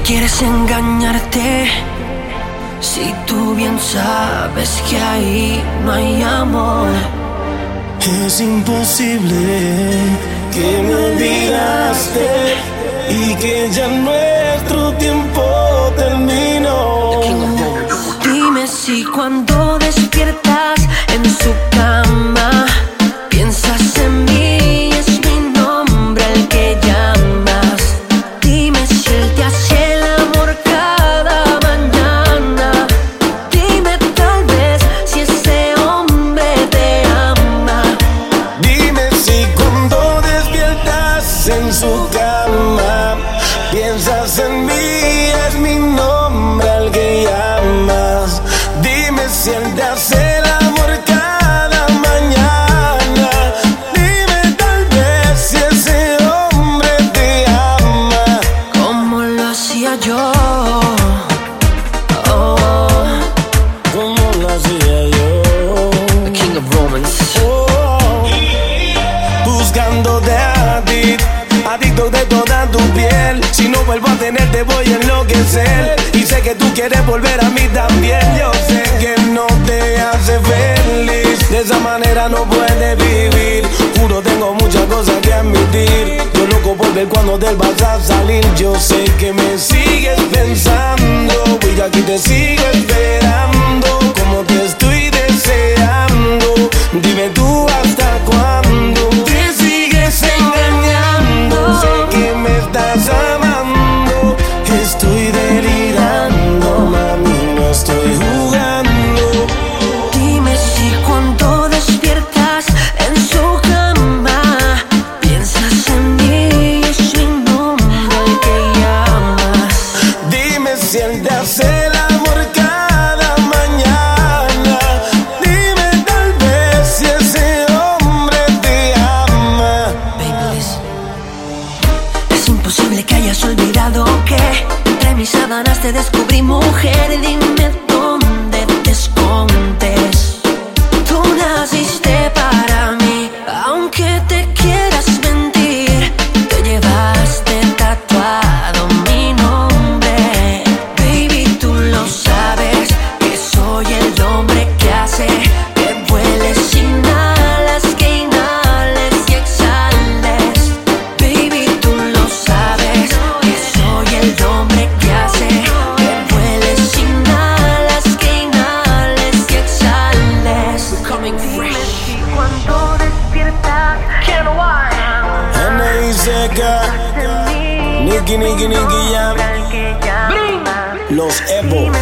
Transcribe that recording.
quieres engañarte? Si tú bien sabes que ahí no hay amor. Es imposible que me olvidaste y que ya nuestro tiempo terminó. Dime si cuando piensas en mí, es mi nombre al que llamas. Dime si él te hace el amor cada mañana. Dime tal vez si ese hombre te ama. Como lo hacía yo. Oh, Como lo hacía yo. the King of Romance. Vuelvo a tenerte, voy a enloquecer. Y sé que tú quieres volver a mí también. Yo sé que no te hace feliz. De esa manera no puedes vivir. Juro, tengo muchas cosas que admitir. Yo loco por ver cuando te vas a salir. Yo sé que me sigues pensando. Y aquí te sigo Dime si él te hace el amor cada mañana. Dime tal vez si ese hombre te ama. Baby. Es imposible que hayas olvidado que entre mis sábanas te descubrí mujer. Dime Seca, Nicky, Nicky, Nicky, Jam, los Evo.